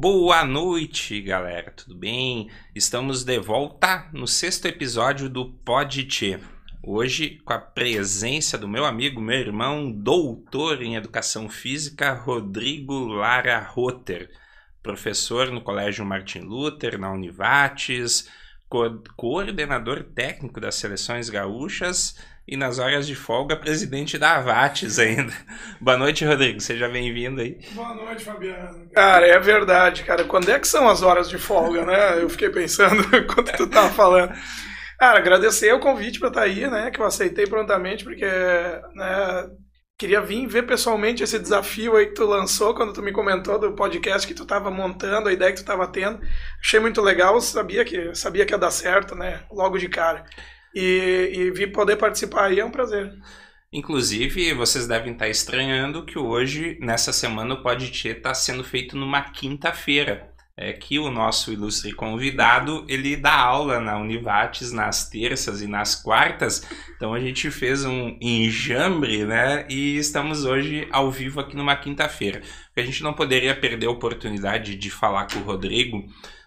Boa noite, galera, tudo bem? Estamos de volta no sexto episódio do Podte. Hoje, com a presença do meu amigo, meu irmão, doutor em Educação Física, Rodrigo Lara Rotter, professor no Colégio Martin Luther, na Univates, co coordenador técnico das seleções gaúchas e nas horas de folga, presidente da Avates ainda. Boa noite, Rodrigo. Seja bem-vindo aí. Boa noite, Fabiano. Cara, é verdade, cara. Quando é que são as horas de folga, né? Eu fiquei pensando quando tu tava falando. Cara, agradecer o convite para estar tá aí, né? Que eu aceitei prontamente, porque né, queria vir ver pessoalmente esse desafio aí que tu lançou quando tu me comentou do podcast que tu estava montando, a ideia que tu estava tendo. Achei muito legal, sabia que sabia que ia dar certo, né? Logo de cara. E, e vir poder participar aí é um prazer. Inclusive, vocês devem estar estranhando que hoje, nessa semana, o Poditê está sendo feito numa quinta-feira. É que o nosso ilustre convidado, ele dá aula na Univates nas terças e nas quartas. Então a gente fez um enjambre, né? E estamos hoje ao vivo aqui numa quinta-feira. A gente não poderia perder a oportunidade de falar com o Rodrigo,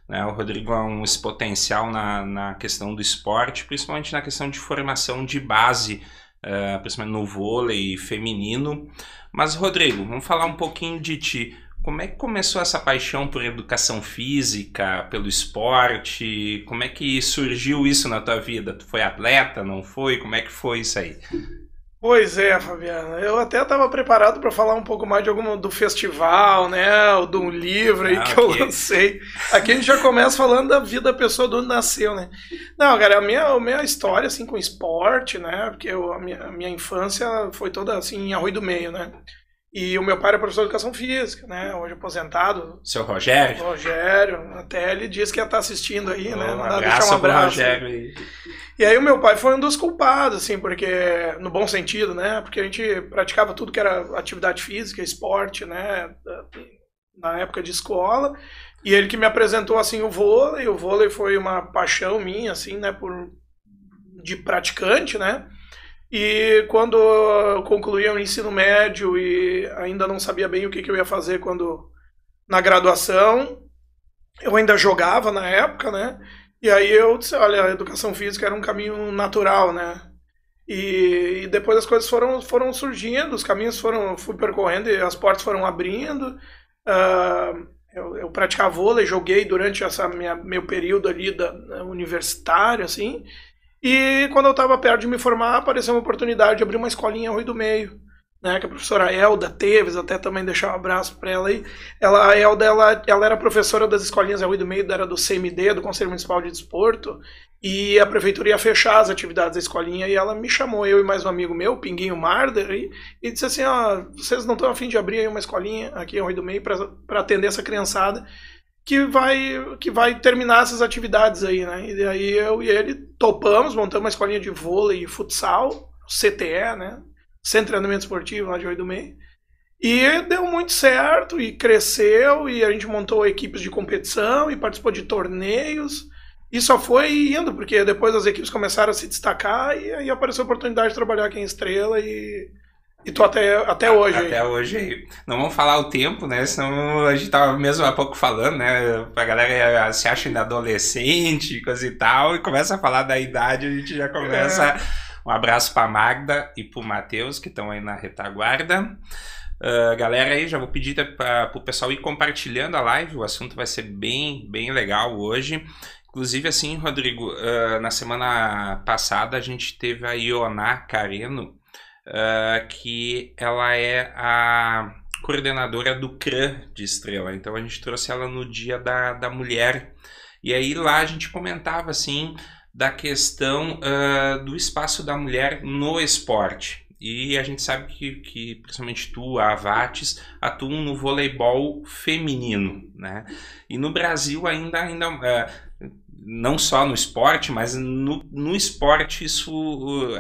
né? O Rodrigo é um potencial na, na questão do esporte, principalmente na questão de formação de base, uh, principalmente no vôlei feminino. Mas, Rodrigo, vamos falar um pouquinho de ti. Como é que começou essa paixão por educação física, pelo esporte? Como é que surgiu isso na tua vida? Tu foi atleta, não foi? Como é que foi isso aí? Pois é, Fabiana. Eu até estava preparado para falar um pouco mais de algum do festival, né? Ou de um livro aí ah, que okay. eu lancei. Aqui a gente já começa falando da vida da pessoa do onde nasceu, né? Não, cara, a minha, a minha história, assim, com esporte, né? Porque eu, a, minha, a minha infância foi toda, assim, em Arroio do Meio, né? E o meu pai é professor de educação física, né? Hoje aposentado. Seu Rogério? Rogério. Até ele disse que ia estar assistindo aí, oh, né? Um abraço um abraço. Rogério aí. E aí o meu pai foi um dos culpados, assim, porque... No bom sentido, né? Porque a gente praticava tudo que era atividade física, esporte, né? Na época de escola. E ele que me apresentou, assim, o vôlei. O vôlei foi uma paixão minha, assim, né? Por... De praticante, né? E quando eu concluí o ensino médio e ainda não sabia bem o que, que eu ia fazer quando na graduação, eu ainda jogava na época, né? E aí eu disse, olha, a educação física era um caminho natural, né? E, e depois as coisas foram, foram surgindo, os caminhos foram, fui percorrendo e as portas foram abrindo. Uh, eu, eu praticava vôlei, joguei durante essa minha, meu período ali da, da universitário, assim. E quando eu estava perto de me formar, apareceu uma oportunidade de abrir uma escolinha Rui do Meio, né, que a professora Elda Teves, até também deixar um abraço para ela aí. Ela, a Elda, ela, ela era professora das escolinhas Rui do Meio, era do CMD, do Conselho Municipal de Desporto, e a prefeitura ia fechar as atividades da escolinha, e ela me chamou, eu e mais um amigo meu, Pinguinho Marder, e, e disse assim, ó, vocês não estão afim de abrir uma escolinha aqui em Rui do Meio para atender essa criançada? Que vai que vai terminar essas atividades aí, né? E aí eu e ele topamos, montamos uma escolinha de vôlei e futsal, CTE, né? Centro de Treinamento Esportivo lá de Oi do Meio. E deu muito certo e cresceu e a gente montou equipes de competição e participou de torneios. E só foi indo, porque depois as equipes começaram a se destacar e aí apareceu a oportunidade de trabalhar aqui em Estrela e e tu até, até hoje Até aí. hoje Não vamos falar o tempo, né? Senão a gente tava mesmo há pouco falando, né? A galera se acha ainda adolescente, coisa e tal, e começa a falar da idade, a gente já começa. É. Um abraço pra Magda e pro Matheus, que estão aí na retaguarda. Uh, galera aí, já vou pedir para o pessoal ir compartilhando a live, o assunto vai ser bem, bem legal hoje. Inclusive, assim, Rodrigo, uh, na semana passada a gente teve a Ioná Careno, uh, que ela é a coordenadora do CRAN de Estrela. Então a gente trouxe ela no Dia da, da Mulher. E aí lá a gente comentava assim da questão uh, do espaço da mulher no esporte. E a gente sabe que, que principalmente tu, a Avates, atuam no voleibol feminino, né? E no Brasil ainda, ainda uh, não só no esporte, mas no, no esporte isso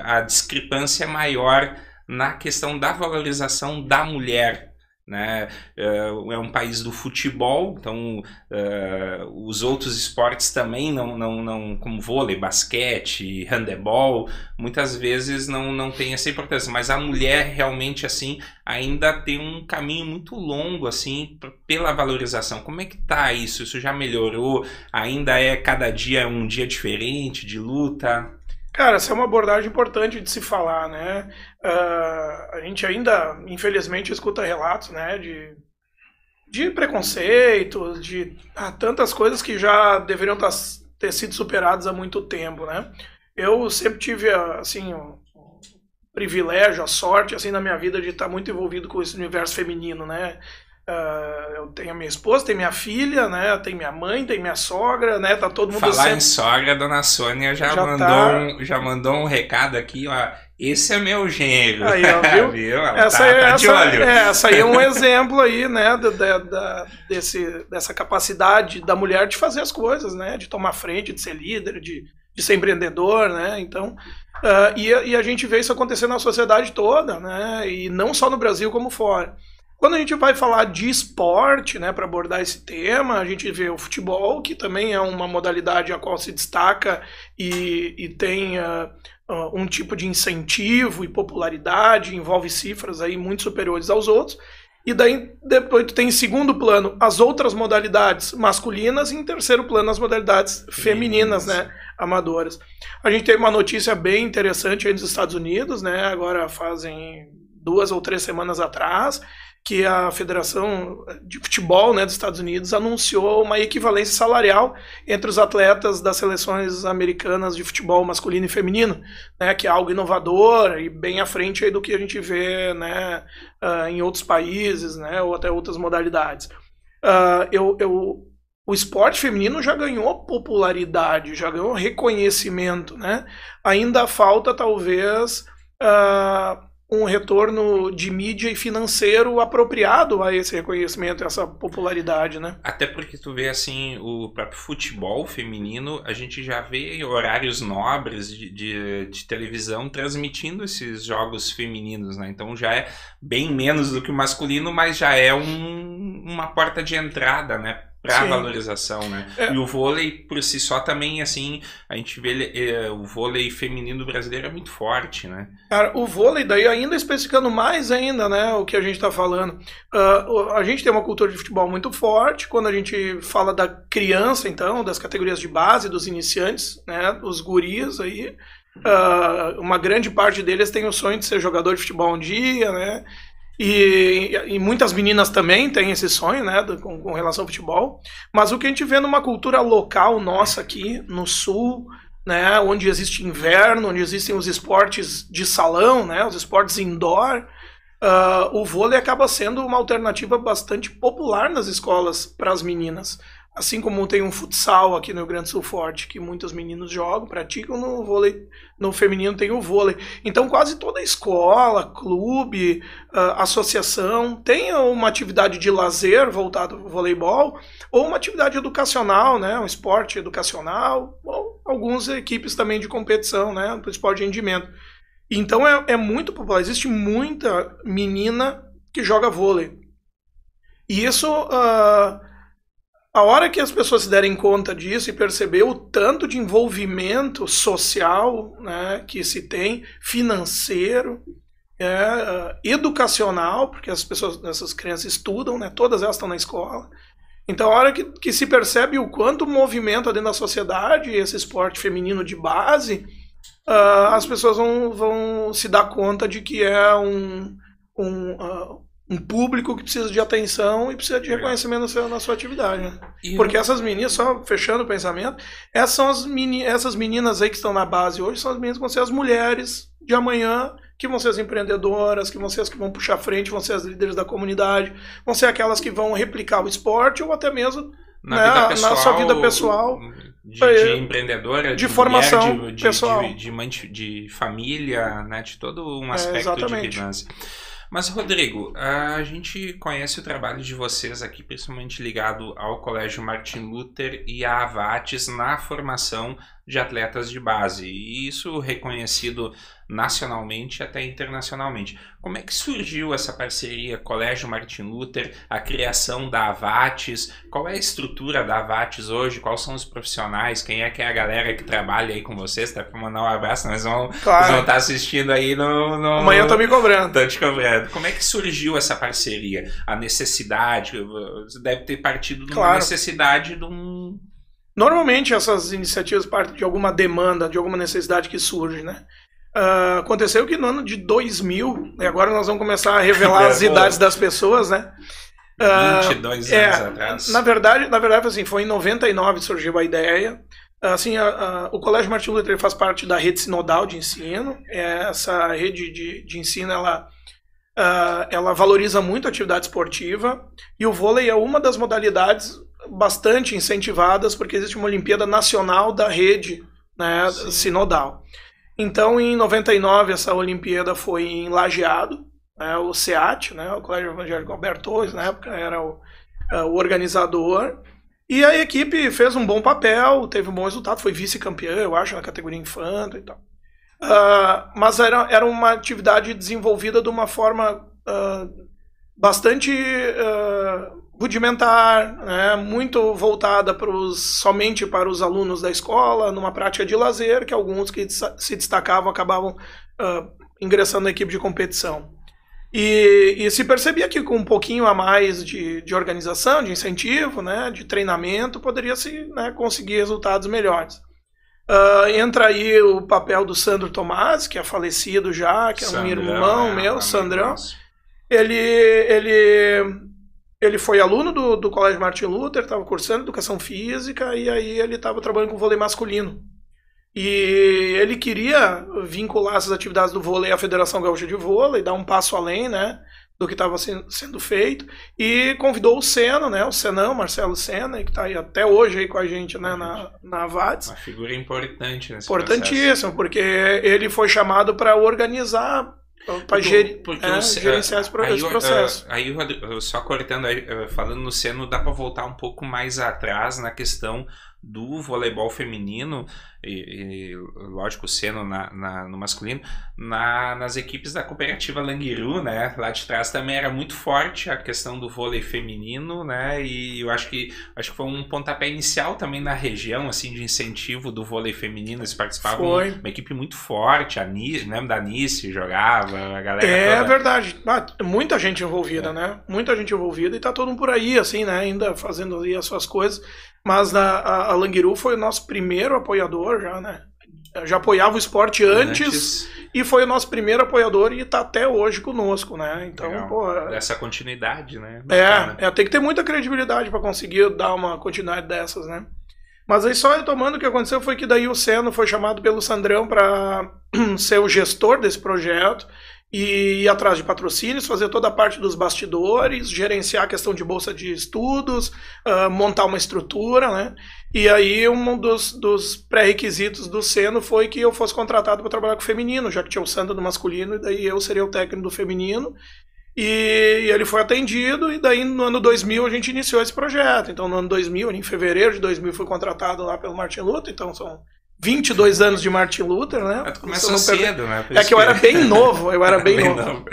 a discrepância é maior na questão da valorização da mulher né? É um país do futebol, então uh, os outros esportes também não, não, não, como vôlei, basquete, handebol, muitas vezes não, não tem essa importância, mas a mulher realmente assim ainda tem um caminho muito longo assim pela valorização. Como é que tá isso? Isso já melhorou? Ainda é cada dia um dia diferente de luta? Cara, essa é uma abordagem importante de se falar, né? Uh, a gente ainda, infelizmente, escuta relatos, né, de, de preconceitos, de ah, tantas coisas que já deveriam tá, ter sido superadas há muito tempo, né? Eu sempre tive, assim, o privilégio, a sorte, assim, na minha vida de estar muito envolvido com esse universo feminino, né? Uh, eu tenho a minha esposa, tenho minha filha, né? Tem minha mãe, tem minha sogra, né? Tá todo mundo Falar sempre... em sogra, a dona Sônia já, já mandou tá... um, já mandou um recado aqui, ó. Esse é meu genro. Aí, ó, viu? viu? Essa, tá, tá essa, é, essa aí é um exemplo aí, né? Da, desse, dessa capacidade da mulher de fazer as coisas, né? De tomar frente, de ser líder, de, de ser empreendedor, né? Então, uh, e, e a gente vê isso acontecer na sociedade toda, né? E não só no Brasil como fora. Quando a gente vai falar de esporte, né, para abordar esse tema, a gente vê o futebol, que também é uma modalidade a qual se destaca e, e tem uh, uh, um tipo de incentivo e popularidade, envolve cifras aí muito superiores aos outros. E daí depois tu tem em segundo plano as outras modalidades masculinas e em terceiro plano as modalidades femininas, né, amadoras. A gente teve uma notícia bem interessante aí nos Estados Unidos, né, agora fazem duas ou três semanas atrás, que a Federação de Futebol né, dos Estados Unidos anunciou uma equivalência salarial entre os atletas das seleções americanas de futebol masculino e feminino, né, que é algo inovador e bem à frente do que a gente vê né, uh, em outros países né, ou até outras modalidades. Uh, eu, eu, o esporte feminino já ganhou popularidade, já ganhou reconhecimento. Né? Ainda falta, talvez. Uh, um retorno de mídia e financeiro apropriado a esse reconhecimento, essa popularidade, né? Até porque tu vê assim o próprio futebol feminino, a gente já vê horários nobres de, de, de televisão transmitindo esses jogos femininos, né? Então já é bem menos do que o masculino, mas já é um, uma porta de entrada, né? Para valorização, né? É. E o vôlei por si só também, assim, a gente vê é, o vôlei feminino brasileiro é muito forte, né? Cara, o vôlei daí ainda especificando mais ainda, né, o que a gente está falando. Uh, a gente tem uma cultura de futebol muito forte. Quando a gente fala da criança, então, das categorias de base, dos iniciantes, né, os guris aí, uh, uma grande parte deles tem o sonho de ser jogador de futebol um dia, né? E, e, muitas meninas também têm esse sonho, né, com, com, relação ao futebol. Mas o que a gente vê numa cultura local nossa aqui no sul, né, onde existe inverno, onde existem os esportes de salão, né, os esportes indoor, uh, o vôlei acaba sendo uma alternativa bastante popular nas escolas para as meninas. Assim como tem um futsal aqui no Rio Grande do Sul forte, que muitos meninos jogam, praticam no vôlei, no feminino tem o vôlei. Então quase toda escola, clube, uh, associação tem uma atividade de lazer voltado ao voleibol, ou uma atividade educacional, né, um esporte educacional, ou algumas equipes também de competição, né, do esporte de rendimento. Então é, é muito popular, existe muita menina que joga vôlei. E isso... Uh, a hora que as pessoas se derem conta disso e perceber o tanto de envolvimento social né, que se tem, financeiro, é, educacional, porque as pessoas, essas crianças estudam, né, todas elas estão na escola. Então, a hora que, que se percebe o quanto movimenta dentro da sociedade esse esporte feminino de base, uh, as pessoas vão, vão se dar conta de que é um, um, uh, um público que precisa de atenção e precisa de reconhecimento na sua, na sua atividade. Né? Porque essas meninas, só fechando o pensamento, essas são as meni, essas meninas aí que estão na base hoje, são as meninas que vão ser as mulheres de amanhã, que vão ser as empreendedoras, que vão ser as que vão puxar frente, vão ser as líderes da comunidade, vão ser aquelas que vão replicar o esporte ou até mesmo na, né, pessoal, na sua vida pessoal. De, de empreendedora, de, de formação mulher, de, pessoal. De, de, de, família, né, de todo um aspecto é, de finança. Mas, Rodrigo, a gente conhece o trabalho de vocês aqui, principalmente ligado ao Colégio Martin Luther e à Avates na formação de atletas de base. E isso reconhecido nacionalmente até internacionalmente. Como é que surgiu essa parceria Colégio Martin Luther, a criação da Avates? Qual é a estrutura da Avates hoje? Quais são os profissionais? Quem é que é a galera que trabalha aí com vocês? Tá para mandar um abraço, nós vamos, claro. vão estar assistindo aí no, no Amanhã eu tô me cobrando. Tô te cobrando. Como é que surgiu essa parceria? A necessidade, você deve ter partido de uma claro. necessidade de um Normalmente essas iniciativas partem de alguma demanda, de alguma necessidade que surge, né? Uh, aconteceu que no ano de 2000, e agora nós vamos começar a revelar as idades das pessoas, né? Uh, 22 é, anos atrás. Na verdade, na verdade, assim, foi em 99 que surgiu a ideia. Assim, a, a, o Colégio Martin Luther faz parte da rede sinodal de ensino. Essa rede de, de ensino, ela, uh, ela valoriza muito a atividade esportiva e o vôlei é uma das modalidades bastante incentivadas, porque existe uma Olimpíada Nacional da rede né, sinodal. Então, em 99, essa Olimpíada foi em Lajeado, né, o SEAT, né, o Colégio Evangélico Alberto Torres, na época era o, uh, o organizador. E a equipe fez um bom papel, teve um bom resultado, foi vice-campeã, eu acho, na categoria infanto e tal. Uh, mas era, era uma atividade desenvolvida de uma forma uh, bastante uh, rudimentar, né, muito voltada para os, somente para os alunos da escola, numa prática de lazer, que alguns que se destacavam acabavam uh, ingressando na equipe de competição. E, e, se percebia que com um pouquinho a mais de, de organização, de incentivo, né, de treinamento, poderia-se né, conseguir resultados melhores. Uh, entra aí o papel do Sandro Tomás, que é falecido já, que é Sandrão, um irmão é, meu, Sandrão. Ele, ele ele foi aluno do, do Colégio Martin Luther, estava cursando educação física e aí ele estava trabalhando com vôlei masculino. E ele queria vincular essas atividades do vôlei à Federação Gaúcha de Vôlei, dar um passo além, né, do que estava sendo feito, e convidou o Senna, né, o Senão, Marcelo Senna, que está aí até hoje aí com a gente, né, na, na VATS. Uma figura importante nesse Importantíssimo, processo. porque ele foi chamado para organizar para gerir, é, gerenciar esse, aí, processo. Aí, só cortando, falando no Seno, dá para voltar um pouco mais atrás na questão do voleibol feminino, e, e lógico, sendo na, na, no masculino, na, nas equipes da cooperativa Languiru, né? Lá de trás também era muito forte a questão do vôlei feminino, né? E eu acho que acho que foi um pontapé inicial também na região, assim, de incentivo do vôlei feminino. Eles participavam foi. uma equipe muito forte, a Nice, lembra da Nice jogava, a galera. É toda... verdade. Ah, muita gente envolvida, é. né? Muita gente envolvida e tá todo mundo por aí, assim, né? Ainda fazendo ali as suas coisas. Mas a, a, Languiru foi o nosso primeiro apoiador já, né? Já apoiava o esporte antes, antes. e foi o nosso primeiro apoiador e está até hoje conosco, né? Então, pô. Essa continuidade, né? É, é, tem que ter muita credibilidade para conseguir dar uma continuidade dessas, né? Mas aí só retomando o que aconteceu foi que daí o Seno foi chamado pelo Sandrão para ser o gestor desse projeto e ir atrás de patrocínios, fazer toda a parte dos bastidores, gerenciar a questão de bolsa de estudos, uh, montar uma estrutura, né? E aí um dos, dos pré-requisitos do Seno foi que eu fosse contratado para trabalhar com o feminino, já que tinha o Sandro do masculino, e daí eu seria o técnico do feminino. E ele foi atendido, e daí no ano 2000 a gente iniciou esse projeto. Então no ano 2000, em fevereiro de 2000, fui contratado lá pelo Martin Luther, então são 22 anos de Martin Luther, né? Tu começou cedo, né? é que eu era bem novo, eu era bem, bem novo. novo.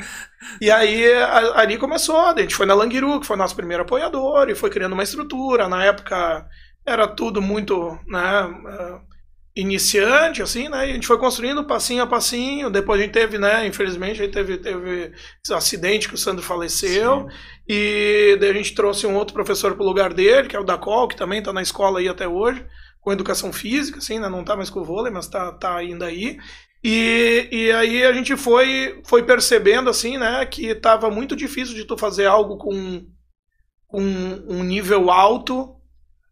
E aí ali começou, a gente foi na Languiru, que foi nosso primeiro apoiador, e foi criando uma estrutura. Na época era tudo muito, né, eh, iniciante, assim, né? E a gente foi construindo passinho a passinho. Depois a gente teve, né? Infelizmente, a gente teve, teve esse acidente que o Sandro faleceu. Sim. E daí a gente trouxe um outro professor pro lugar dele, que é o Dacol, que também está na escola aí até hoje com educação física, assim, né? Não tá mais com o vôlei, mas tá, tá ainda aí. E, e aí a gente foi, foi percebendo, assim, né, que tava muito difícil de tu fazer algo com, com um nível alto,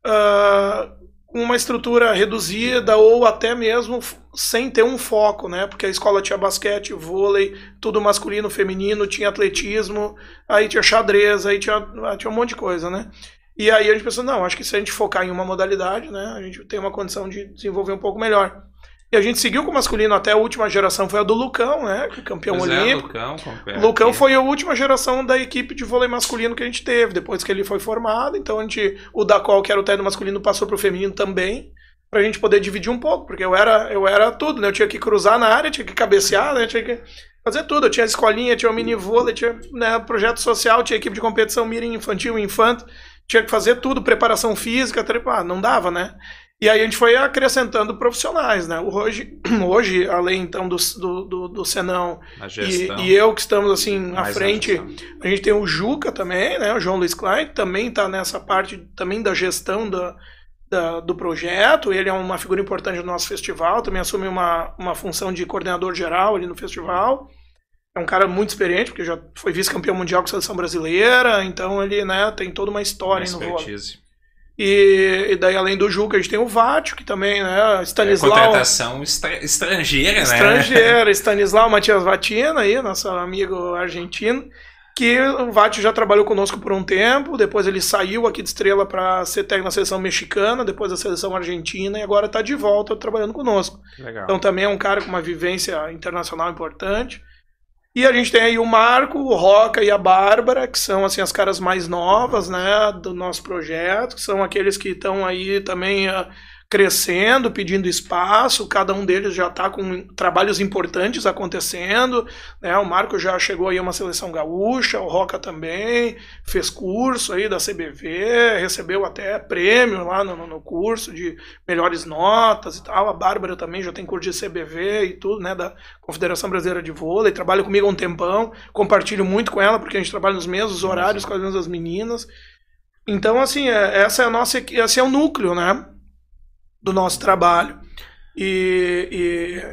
uh, com uma estrutura reduzida ou até mesmo sem ter um foco, né? Porque a escola tinha basquete, vôlei, tudo masculino, feminino, tinha atletismo, aí tinha xadrez, aí tinha, tinha um monte de coisa, né? E aí a gente pensou, não, acho que se a gente focar em uma modalidade, né, a gente tem uma condição de desenvolver um pouco melhor. E a gente seguiu com o masculino até a última geração, foi a do Lucão, né? É campeão pois olímpico. É, Lucão, Lucão foi a última geração da equipe de vôlei masculino que a gente teve, depois que ele foi formado. Então a gente, o Dacol, que era o técnico masculino, passou para o feminino também, pra gente poder dividir um pouco, porque eu era, eu era tudo, né? Eu tinha que cruzar na área, tinha que cabecear, né? Tinha que fazer tudo. Eu tinha escolinha, tinha o mini vôlei, tinha né, projeto social, tinha equipe de competição mirim infantil, infanto, tinha que fazer tudo, preparação física, ah, não dava, né? E aí a gente foi acrescentando profissionais, né? Hoje, hoje além então do, do, do Senão e, e, eu que estamos assim à frente, a gente tem o Juca também, né? O João Luiz Klein, que também está nessa parte também da gestão da, da, do projeto. Ele é uma figura importante do nosso festival, também assume uma, uma função de coordenador geral ali no festival. É um cara muito experiente, porque já foi vice-campeão mundial com a seleção brasileira, então ele né, tem toda uma história uma no vôlei. E, e, daí, além do Juca, a gente tem o Vátio, que também, né? Stanislau. É contratação estra estrangeira, né? Estrangeira, Stanislau Matias Vatina, aí, nosso amigo argentino, que o Vátio já trabalhou conosco por um tempo, depois ele saiu aqui de Estrela para ser técnico na seleção mexicana, depois da seleção argentina, e agora está de volta trabalhando conosco. Legal. Então também é um cara com uma vivência internacional importante. E a gente tem aí o Marco, o Roca e a Bárbara, que são assim as caras mais novas, né, do nosso projeto, que são aqueles que estão aí também uh, crescendo, pedindo espaço, cada um deles já está com trabalhos importantes acontecendo, né? O Marco já chegou aí a uma seleção gaúcha, o Roca também, fez curso aí da CBV, recebeu até prêmio lá no, no curso de melhores notas e tal, a Bárbara também já tem curso de CBV e tudo, né, da Confederação Brasileira de Vôlei, trabalha comigo há um tempão, compartilho muito com ela, porque a gente trabalha nos mesmos horários com as mesmas meninas, então, assim, é, essa é a nossa, esse é o núcleo, né? Do nosso trabalho. E,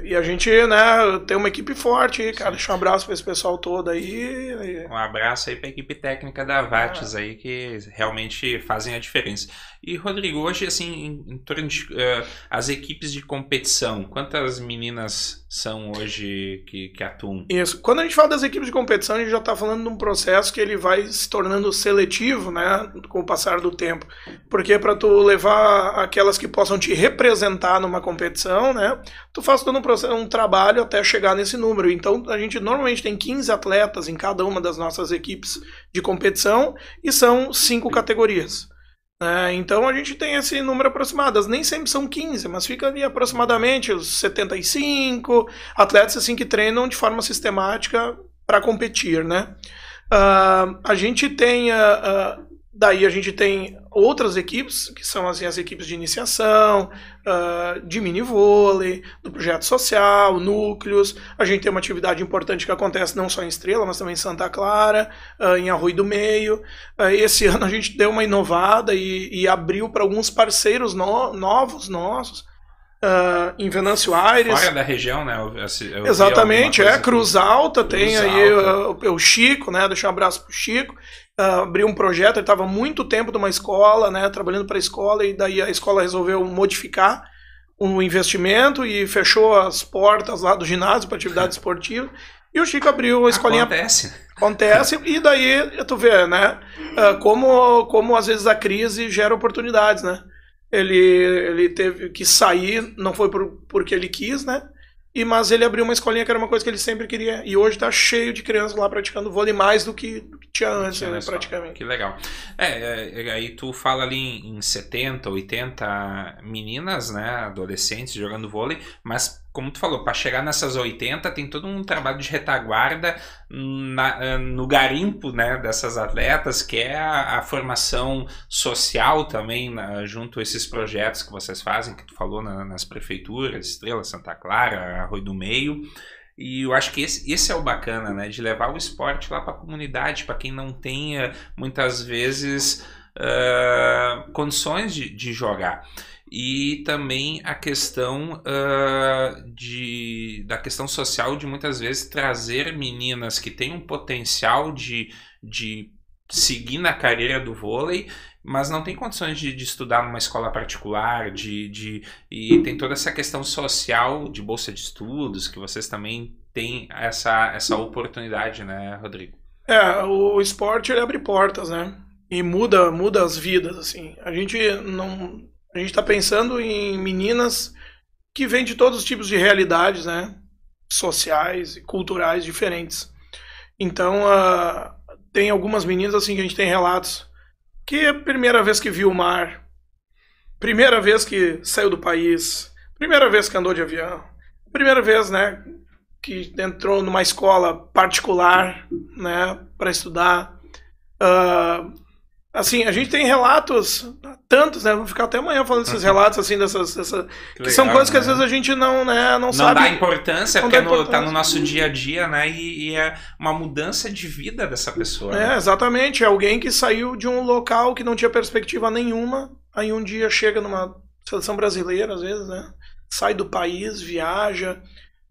e, e, a gente, né, tem uma equipe forte, cara. Deixa um abraço para esse pessoal todo aí. Um abraço aí para a equipe técnica da Vates é. aí, que realmente fazem a diferença. E, Rodrigo, hoje, assim, em, em torno de uh, as equipes de competição, quantas meninas são hoje que, que atuam? Isso. Quando a gente fala das equipes de competição, a gente já está falando de um processo que ele vai se tornando seletivo, né, com o passar do tempo. Porque para tu levar aquelas que possam te representar numa competição, né, tu faz todo um, processo, um trabalho até chegar nesse número. Então, a gente normalmente tem 15 atletas em cada uma das nossas equipes de competição e são cinco categorias. É, então a gente tem esse número aproximado. Nem sempre são 15, mas fica ali aproximadamente os 75 atletas assim que treinam de forma sistemática para competir, né? Uh, a gente tem uh, Daí a gente tem outras equipes, que são assim, as equipes de iniciação, uh, de mini vôlei, do projeto social, núcleos. A gente tem uma atividade importante que acontece não só em Estrela, mas também em Santa Clara, uh, em Arroio do Meio. Uh, esse ano a gente deu uma inovada e, e abriu para alguns parceiros no, novos nossos. Uh, em Venâncio Aires. Fora da região, né? Eu, eu Exatamente, é. Cruz Alta, Cruz tem Alta. aí o, o, Chico, né? Deixar um abraço pro Chico uh, abriu um projeto, ele estava muito tempo numa escola, né, trabalhando para a escola, e daí a escola resolveu modificar o investimento e fechou as portas lá do ginásio para atividade esportiva. E o Chico abriu a escolinha. Acontece. Acontece, e daí tu vê, né? Uh, como, como às vezes a crise gera oportunidades, né? Ele, ele teve que sair, não foi por, porque ele quis, né? E, mas ele abriu uma escolinha que era uma coisa que ele sempre queria. E hoje está cheio de crianças lá praticando vôlei mais do que, tinha antes, né, praticamente. Que legal. É, é, aí tu fala ali em 70, 80 meninas, né, adolescentes jogando vôlei, mas como tu falou, para chegar nessas 80 tem todo um trabalho de retaguarda na, eh, no garimpo né, dessas atletas, que é a, a formação social também, na, junto a esses projetos que vocês fazem, que tu falou na, nas prefeituras, Estrela, Santa Clara, Arroio do Meio. E eu acho que esse, esse é o bacana, né? De levar o esporte lá para a comunidade, para quem não tenha muitas vezes uh, condições de, de jogar e também a questão uh, de, da questão social de muitas vezes trazer meninas que têm um potencial de, de seguir na carreira do vôlei, mas não tem condições de, de estudar numa escola particular, de, de, e tem toda essa questão social de bolsa de estudos, que vocês também têm essa, essa oportunidade, né, Rodrigo? É, o esporte ele abre portas, né? E muda, muda as vidas, assim. A gente não a gente está pensando em meninas que vêm de todos os tipos de realidades, né? Sociais e culturais diferentes. Então, uh, tem algumas meninas assim que a gente tem relatos que é a primeira vez que viu o mar, primeira vez que saiu do país, primeira vez que andou de avião, primeira vez, né, que entrou numa escola particular, né, para estudar. Uh, assim, a gente tem relatos, tantos, né? Vou ficar até amanhã falando desses relatos, assim, dessas. Dessa, que, que são coisas que às né? vezes a gente não, né, não, não sabe. Não dá importância, não porque dá importância. No, tá no nosso dia a dia, né? E, e, é uma mudança de vida dessa pessoa. É, né? exatamente. É alguém que saiu de um local que não tinha perspectiva nenhuma, aí um dia chega numa seleção brasileira, às vezes, né? Sai do país, viaja.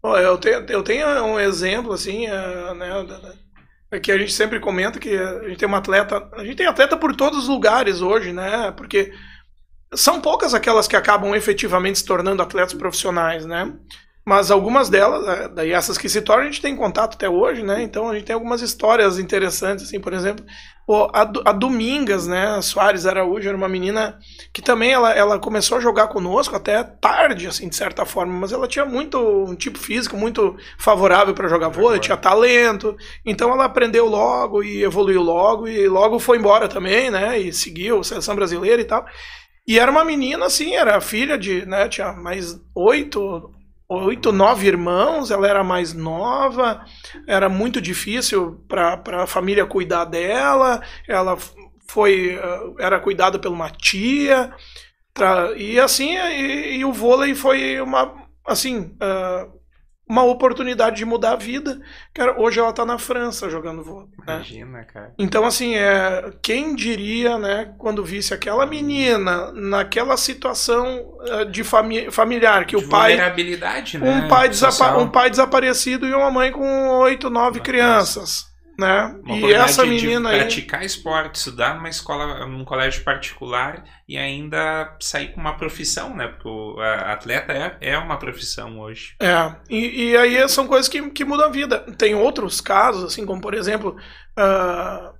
Eu tenho, eu tenho um exemplo, assim, é, né? É que a gente sempre comenta que a gente tem uma atleta. A gente tem atleta por todos os lugares hoje, né? Porque são poucas aquelas que acabam efetivamente se tornando atletas profissionais, né? Mas algumas delas, é, daí essas que se tornam, a gente tem contato até hoje, né? Então a gente tem algumas histórias interessantes, assim, por exemplo, a, a Domingas, né? A Soares Araújo era uma menina que também ela, ela começou a jogar conosco até tarde, assim, de certa forma, mas ela tinha muito um tipo físico muito favorável para jogar vôlei, tinha talento, então ela aprendeu logo e evoluiu logo e logo foi embora também, né? E seguiu a seleção brasileira e tal. E era uma menina, assim, era filha de, né? Tinha mais oito oito, nove irmãos, ela era mais nova, era muito difícil para a família cuidar dela, ela foi eh, era cuidada por uma tia, e assim, e, e o vôlei foi uma, assim, uh, uma oportunidade de mudar a vida. Cara, hoje ela está na França jogando vôlei. Né? Imagina, cara. Então, assim, é, quem diria, né, quando visse aquela menina naquela situação uh, de fami familiar, que de o pai. Vulnerabilidade, né? Um pai, um pai desaparecido e uma mãe com oito, nove crianças né? Uma e essa menina de praticar aí... esporte, estudar numa escola, num colégio particular e ainda sair com uma profissão, né? Porque o atleta é, é uma profissão hoje. É, e, e aí são coisas que, que mudam a vida. Tem outros casos, assim, como por exemplo, uh,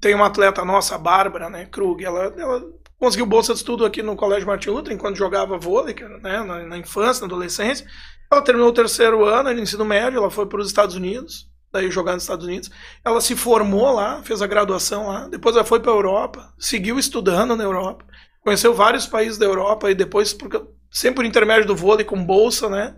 tem uma atleta nossa, a Bárbara, né, Krug, ela, ela conseguiu bolsa de estudo aqui no Colégio Martin Luther enquanto jogava vôlei, né, na, na infância, na adolescência. Ela terminou o terceiro ano de ensino médio, ela foi para os Estados Unidos, daí jogar nos Estados Unidos. Ela se formou lá, fez a graduação lá, depois ela foi para a Europa, seguiu estudando na Europa, conheceu vários países da Europa e depois, sempre por intermédio do vôlei com bolsa, né?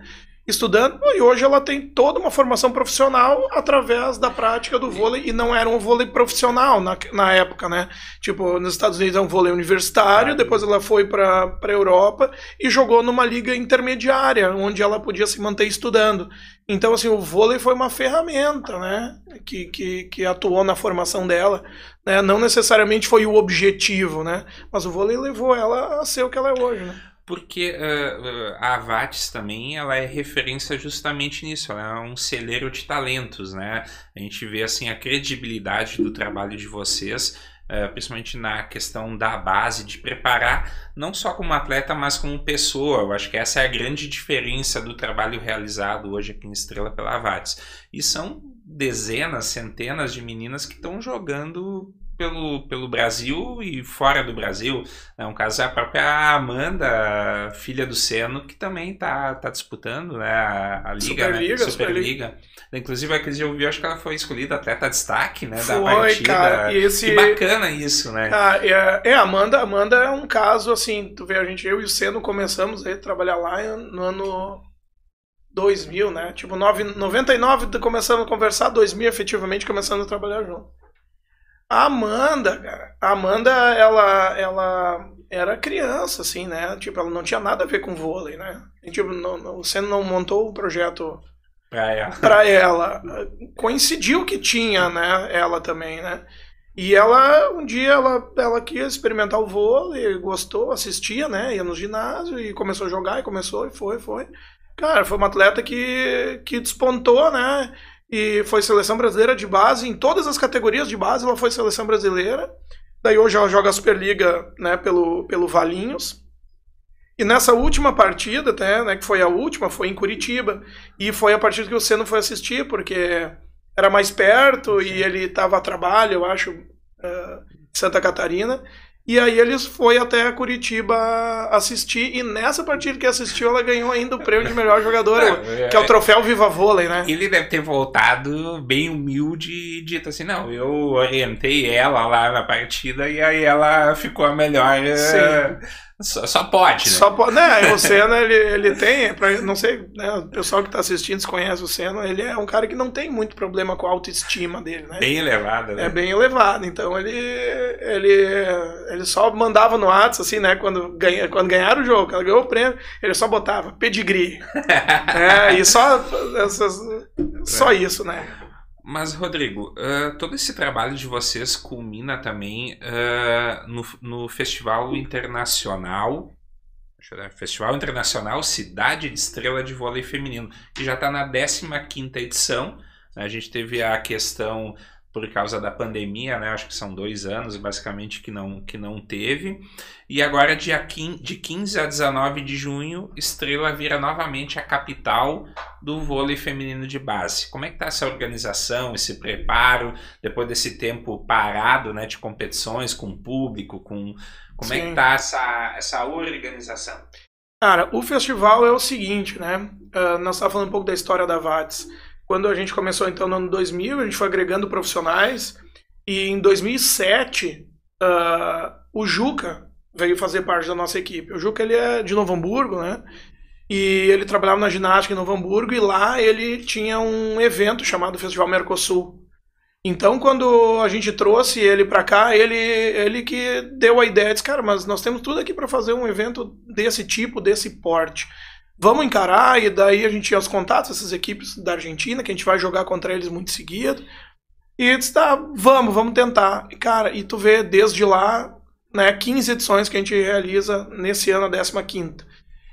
estudando, e hoje ela tem toda uma formação profissional através da prática do vôlei, e não era um vôlei profissional na, na época, né? Tipo, nos Estados Unidos é um vôlei universitário, depois ela foi para a Europa e jogou numa liga intermediária, onde ela podia se manter estudando. Então, assim, o vôlei foi uma ferramenta, né? Que, que, que atuou na formação dela. Né? Não necessariamente foi o objetivo, né? Mas o vôlei levou ela a ser o que ela é hoje, né? porque uh, a Avates também ela é referência justamente nisso, ela é um celeiro de talentos, né? A gente vê assim a credibilidade do trabalho de vocês, uh, principalmente na questão da base, de preparar não só como atleta, mas como pessoa. Eu acho que essa é a grande diferença do trabalho realizado hoje aqui em Estrela pela Avates. E são dezenas, centenas de meninas que estão jogando pelo, pelo Brasil e fora do Brasil. Né? Um caso é a própria Amanda, filha do Seno, que também está tá disputando né? a, a Liga, Superliga, né? Superliga. Super Inclusive, aquele dia eu vi, acho que ela foi escolhida atleta destaque né, foi, da partida. Cara, e esse... Que bacana isso, né? Ah, é, é, Amanda, Amanda é um caso assim, tu vê, a gente, eu e o Seno começamos a trabalhar lá no ano 2000, né? Tipo, 99 começamos a conversar, 2000 efetivamente começando a trabalhar junto. A Amanda, cara, a Amanda, ela, ela era criança, assim, né? Tipo, ela não tinha nada a ver com vôlei, né? E, tipo, não, não, você não montou o projeto pra ela. pra ela. Coincidiu que tinha, né? Ela também, né? E ela, um dia, ela, ela quis experimentar o vôlei, gostou, assistia, né? Ia no ginásio e começou a jogar, e começou, e foi, foi. Cara, foi uma atleta que, que despontou, né? E foi seleção brasileira de base, em todas as categorias de base ela foi seleção brasileira. Daí hoje ela joga a Superliga né, pelo, pelo Valinhos. E nessa última partida, até, né, que foi a última, foi em Curitiba. E foi a partida que o Senna foi assistir, porque era mais perto e ele estava a trabalho, eu acho, uh, em Santa Catarina. E aí eles foi até Curitiba assistir e nessa partida que assistiu ela ganhou ainda o prêmio de melhor jogadora, é, que é o troféu Viva Vôlei, né? Ele deve ter voltado bem humilde e dito assim, não, eu orientei ela lá na partida e aí ela ficou a melhor. Eh, Sim. Só, só pode, né? Só pode, né? O Senna, ele, ele tem, pra, não sei, né, o pessoal que está assistindo se conhece o Senna, ele é um cara que não tem muito problema com a autoestima dele, né? Bem elevada, né? É bem elevado, então ele, ele, ele só mandava no WhatsApp, assim, né, quando, ganha, quando ganharam o jogo, quando ganhou o prêmio, ele só botava pedigree. é, e só, essas, só é. isso, né? Mas, Rodrigo, uh, todo esse trabalho de vocês culmina também uh, no, no Festival Internacional. Festival Internacional Cidade de Estrela de Vôlei Feminino, que já está na 15 edição. A gente teve a questão por causa da pandemia, né? Acho que são dois anos basicamente que não, que não teve. E agora, dia 15, de 15 a 19 de junho, Estrela vira novamente a capital do vôlei feminino de base. Como é que está essa organização, esse preparo, depois desse tempo parado né, de competições com público, com como Sim. é que está essa, essa organização? Cara, o festival é o seguinte, né? Uh, nós estávamos falando um pouco da história da VATS. Quando a gente começou então no ano 2000, a gente foi agregando profissionais e em 2007 uh, ah, o Juca veio fazer parte da nossa equipe. O Juca ele é de Novo Hamburgo, né? E ele trabalhava na ginástica em Novo Hamburgo e lá ele tinha um evento chamado Festival Mercosul. Então, quando a gente trouxe ele para cá, ele, ele que deu a ideia, disse, cara, mas nós temos tudo aqui para fazer um evento desse tipo, desse porte vamos encarar, e daí a gente tinha os contatos, essas equipes da Argentina, que a gente vai jogar contra eles muito seguido. E disse, tá, vamos, vamos tentar. E, cara, e tu vê desde lá, né, 15 edições que a gente realiza nesse ano, a 15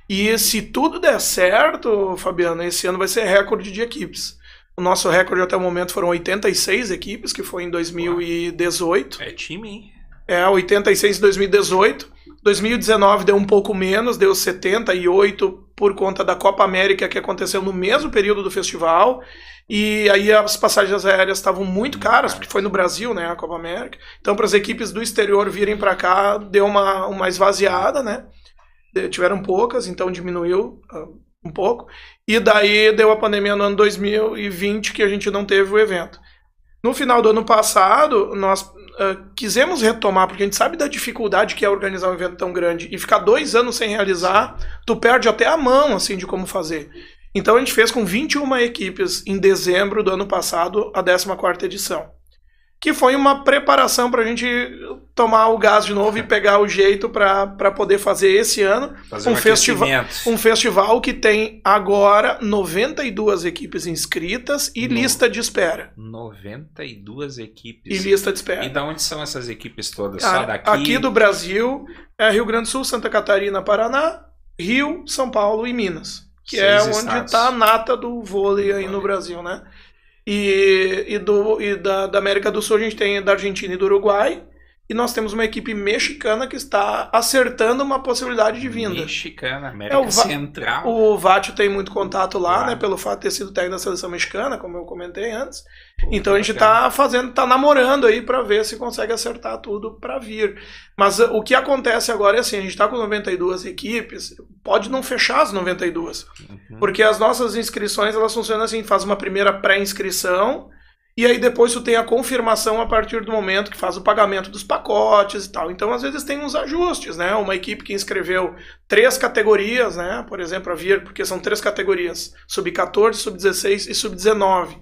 E se tudo der certo, Fabiano, esse ano vai ser recorde de equipes. O nosso recorde até o momento foram 86 equipes, que foi em 2018. É time, hein? É, 86 em 2018. 2019 deu um pouco menos, deu 78 por conta da Copa América que aconteceu no mesmo período do festival. E aí as passagens aéreas estavam muito caras, porque foi no Brasil, né, a Copa América. Então, para as equipes do exterior virem para cá, deu uma, uma esvaziada, né? Tiveram poucas, então diminuiu uh, um pouco. E daí deu a pandemia no ano 2020 que a gente não teve o evento. No final do ano passado, nós uh, quisemos retomar, porque a gente sabe da dificuldade que é organizar um evento tão grande e ficar dois anos sem realizar, tu perde até a mão assim de como fazer. Então a gente fez com 21 equipes em dezembro do ano passado a 14 edição que foi uma preparação para a gente tomar o gás de novo e pegar o jeito para poder fazer esse ano. Fazer um, um festival um festival que tem agora 92 equipes inscritas e no, lista de espera. 92 equipes. E lista de espera. E da onde são essas equipes todas? Cara, só daqui? aqui do Brasil é Rio Grande do Sul Santa Catarina Paraná Rio São Paulo e Minas que Seis é onde está a nata do vôlei aí no Brasil né e, e, do, e da, da América do Sul a gente tem da Argentina e do Uruguai. E nós temos uma equipe mexicana que está acertando uma possibilidade de vinda. Mexicana, América é, o Central. O Vátio tem muito contato lá, claro. né? Pelo fato de ter sido técnico da seleção mexicana, como eu comentei antes. então a gente está fazendo, está namorando aí para ver se consegue acertar tudo para vir. Mas uh, o que acontece agora é assim, a gente está com 92 equipes, pode não fechar as 92. Uhum. Porque as nossas inscrições, elas funcionam assim, faz uma primeira pré-inscrição, e aí depois tu tem a confirmação a partir do momento que faz o pagamento dos pacotes e tal. Então, às vezes, tem uns ajustes, né? Uma equipe que inscreveu três categorias, né? Por exemplo, a Vir, porque são três categorias: sub-14, sub-16 e sub-19.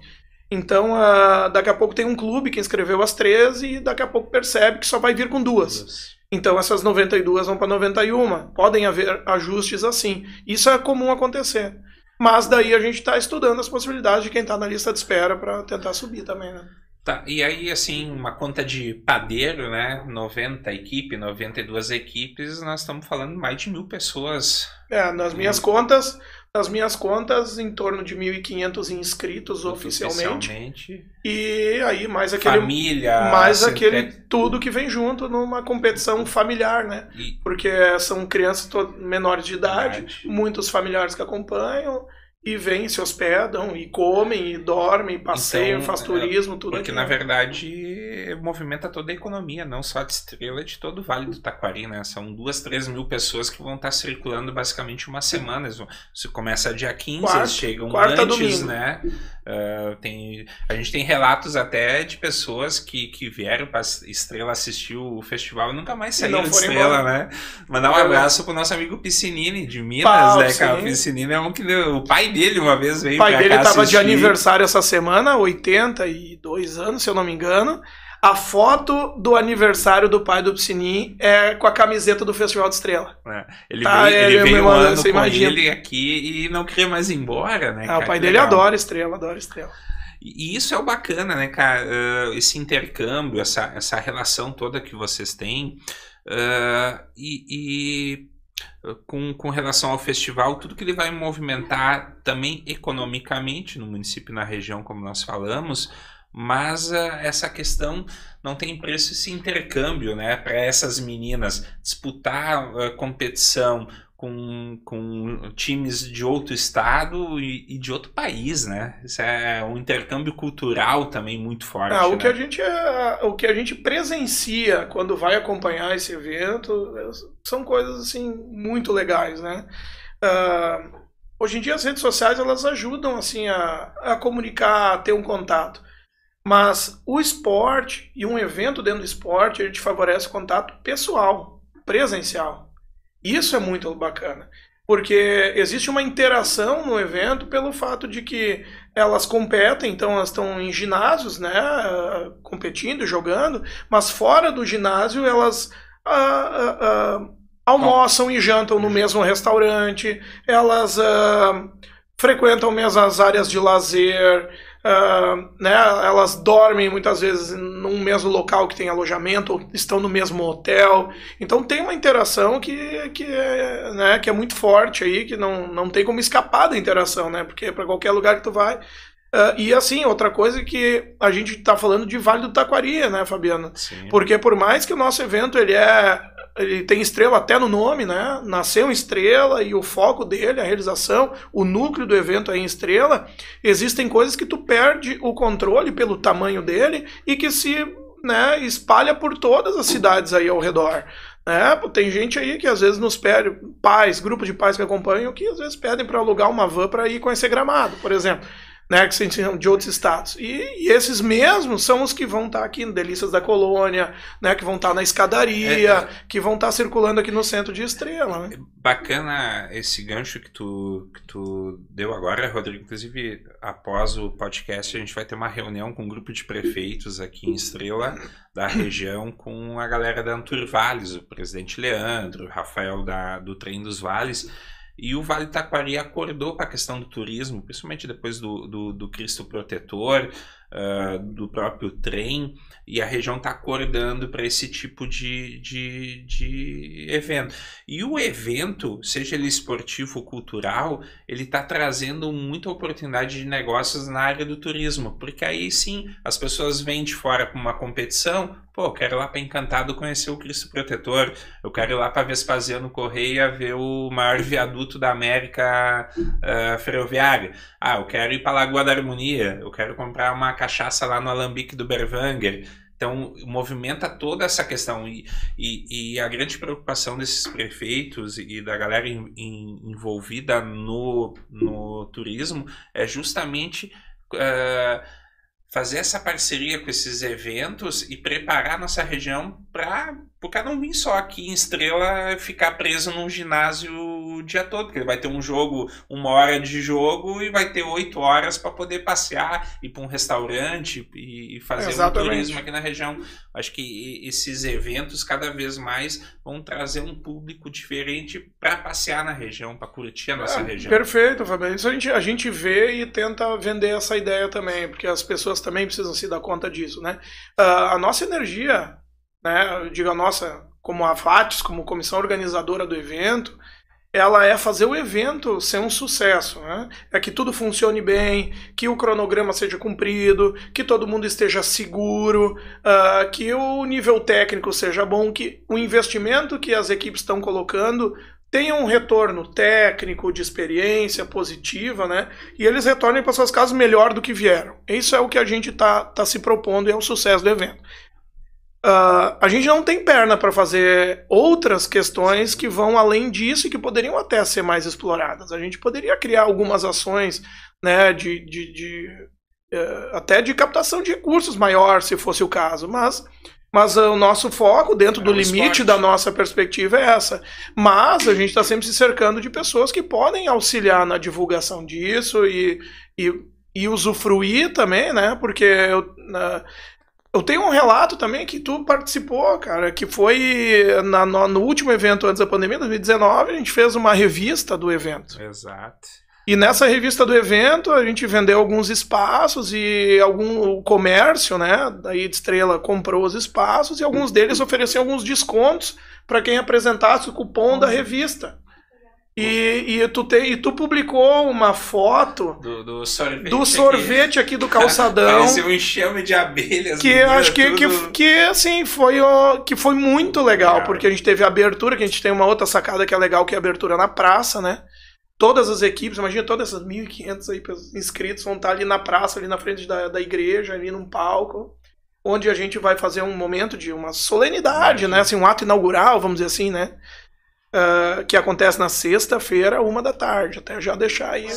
Então, uh, daqui a pouco tem um clube que inscreveu as três e daqui a pouco percebe que só vai vir com duas. Então, essas 92 vão para 91. Podem haver ajustes assim. Isso é comum acontecer. Mas daí a gente está estudando as possibilidades de quem está na lista de espera para tentar subir também, né? Tá, e aí, assim, uma conta de padeiro, né? 90 equipes, 92 equipes, nós estamos falando mais de mil pessoas. É, nas minhas hum. contas, nas minhas contas, em torno de 1.500 inscritos oficialmente. oficialmente. E aí, mais aquele. Família. Mais aquele tudo que vem junto numa competição familiar, né? E... Porque são crianças menores de idade, idade, muitos familiares que acompanham. E vêm, se hospedam, e comem, e dormem, e passeiam, então, faz turismo, tudo Porque, aqui, na verdade, movimenta toda a economia, não só de Estrela, de todo o Vale do Taquari, né? São duas, três mil pessoas que vão estar circulando basicamente uma semana. Isso começa dia 15, quarta, eles chegam quarta antes, domingo. né? Uh, tem, a gente tem relatos até de pessoas que, que vieram para Estrela assistir o festival e nunca mais saíram de Estrela, embora. né? Mandar um abraço pro nosso amigo Piscinini, de Minas, Pau, né, cara? O Piscinini é um que o pai dele uma vez veio O pai dele estava de aniversário essa semana, 82 anos, se eu não me engano. A foto do aniversário do pai do Piscini é com a camiseta do Festival de Estrela. É. Ele tá, veio, ele veio um ano com imagina. ele aqui e não queria mais ir embora, né? Ah, o pai dele legal. adora Estrela, adora Estrela. E isso é o bacana, né, cara? Uh, esse intercâmbio, essa, essa relação toda que vocês têm. Uh, e, e com, com relação ao festival, tudo que ele vai movimentar também economicamente no município, na região, como nós falamos, mas uh, essa questão não tem preço esse intercâmbio, né? Para essas meninas disputar uh, competição com, com times de outro estado e, e, de outro país, né? Isso é um intercâmbio cultural também muito forte. Ah, o, né? que a gente é, o que a gente presencia quando vai acompanhar esse evento são coisas assim muito legais, né? Uh, hoje em dia as redes sociais elas ajudam assim a, a comunicar, a ter um contato. Mas o esporte e um evento dentro do esporte, ele te favorece contato pessoal, presencial. Isso é muito bacana. Porque existe uma interação no evento pelo fato de que elas competem, então elas estão em ginásios, né, competindo, jogando, mas fora do ginásio elas ah, ah, ah, almoçam e jantam no mesmo restaurante, elas frequentam mesmas áreas de lazer, Uh, né, elas dormem muitas vezes num mesmo local que tem alojamento, ou estão no mesmo hotel. Então tem uma interação que, que, é, né, que é muito forte aí, que não, não tem como escapar da interação, né? Porque para qualquer lugar que tu vai. Uh, e assim, outra coisa que a gente está falando de Vale do Taquari, né, Fabiana? Sim. Porque por mais que o nosso evento ele é ele tem estrela até no nome, né? Nasceu em estrela e o foco dele, a realização, o núcleo do evento é em estrela. Existem coisas que tu perde o controle pelo tamanho dele e que se né, espalha por todas as cidades aí ao redor. É, tem gente aí que às vezes nos pede, pais, grupos de pais que acompanham, que às vezes pedem para alugar uma van para ir conhecer Gramado, por exemplo né, que são de outros estados. E, e, esses mesmos são os que vão estar tá aqui no Delícias da Colônia, né, que vão estar tá na escadaria, é, que vão estar tá circulando aqui no centro de Estrela. Né? Bacana esse gancho que tu, que tu deu agora, Rodrigo. Inclusive, após o podcast, a gente vai ter uma reunião com um grupo de prefeitos aqui em Estrela, da região, com a galera da Antur Vales, o presidente Leandro, Rafael da, do Trem dos Vales e o Vale Taquari acordou para a questão do turismo, principalmente depois do, do, do Cristo Protetor, uh, do próprio trem, e a região está acordando para esse tipo de, de, de evento. E o evento, seja ele esportivo ou cultural, ele está trazendo muita oportunidade de negócios na área do turismo, porque aí sim as pessoas vêm de fora para uma competição, pô, eu quero ir lá para Encantado conhecer o Cristo Protetor, eu quero ir lá para Vespasiano Correia ver o maior viaduto da América uh, ferroviária. Ah, eu quero ir para Lagoa da Harmonia, eu quero comprar uma cachaça lá no Alambique do Berwanger. Então, movimenta toda essa questão. E, e, e, a grande preocupação desses prefeitos e da galera in, in, envolvida no, no turismo é justamente uh, fazer essa parceria com esses eventos e preparar nossa região para o cara não vir só aqui em Estrela ficar preso num ginásio o dia todo, porque ele vai ter um jogo, uma hora de jogo e vai ter oito horas para poder passear, ir para um restaurante e fazer Exatamente. um turismo aqui na região. Acho que esses eventos cada vez mais vão trazer um público diferente para passear na região, para curtir a nossa é, região. Perfeito, Fabio. Isso a gente, a gente vê e tenta vender essa ideia também, porque as pessoas também precisam se dar conta disso, né? Uh, a nossa energia, né, eu digo a nossa, como a FATES, como comissão organizadora do evento, ela é fazer o evento ser um sucesso. Né? É que tudo funcione bem, que o cronograma seja cumprido, que todo mundo esteja seguro, uh, que o nível técnico seja bom, que o investimento que as equipes estão colocando tenham um retorno técnico, de experiência positiva, né? E eles retornem para suas casas melhor do que vieram. Isso é o que a gente está tá se propondo e é o sucesso do evento. Uh, a gente não tem perna para fazer outras questões que vão além disso e que poderiam até ser mais exploradas. A gente poderia criar algumas ações né, de, de, de uh, até de captação de recursos maior, se fosse o caso, mas mas o nosso foco, dentro é do limite esporte. da nossa perspectiva, é essa. Mas a gente está sempre se cercando de pessoas que podem auxiliar na divulgação disso e, e, e usufruir também, né? Porque eu, eu tenho um relato também que tu participou, cara, que foi na, no, no, último evento antes da pandemia, 2019, a gente fez uma revista do evento. Exato. E nessa revista do evento a gente vendeu alguns espaços e algum comércio, né, daí de Estrela comprou os espaços e alguns deles ofereciam alguns descontos para quem apresentasse o cupom da revista. E, e, tu te, e tu publicou uma foto do, do sorvete, do sorvete aqui. aqui do calçadão. Parecia um enxame de abelhas. Que acho que, que, que, assim, foi, o, que foi muito legal, legal, porque a gente teve a abertura, que a gente tem uma outra sacada que é legal, que é a abertura na praça, né? Todas as equipes, imagina todas essas 1.500 aí inscritos vão estar ali na praça, ali na frente da, da igreja, ali num palco, onde a gente vai fazer um momento de uma solenidade, né? Assim, um ato inaugural, vamos dizer assim, né? Uh, que acontece na sexta-feira, uma da tarde. Até já deixar aí.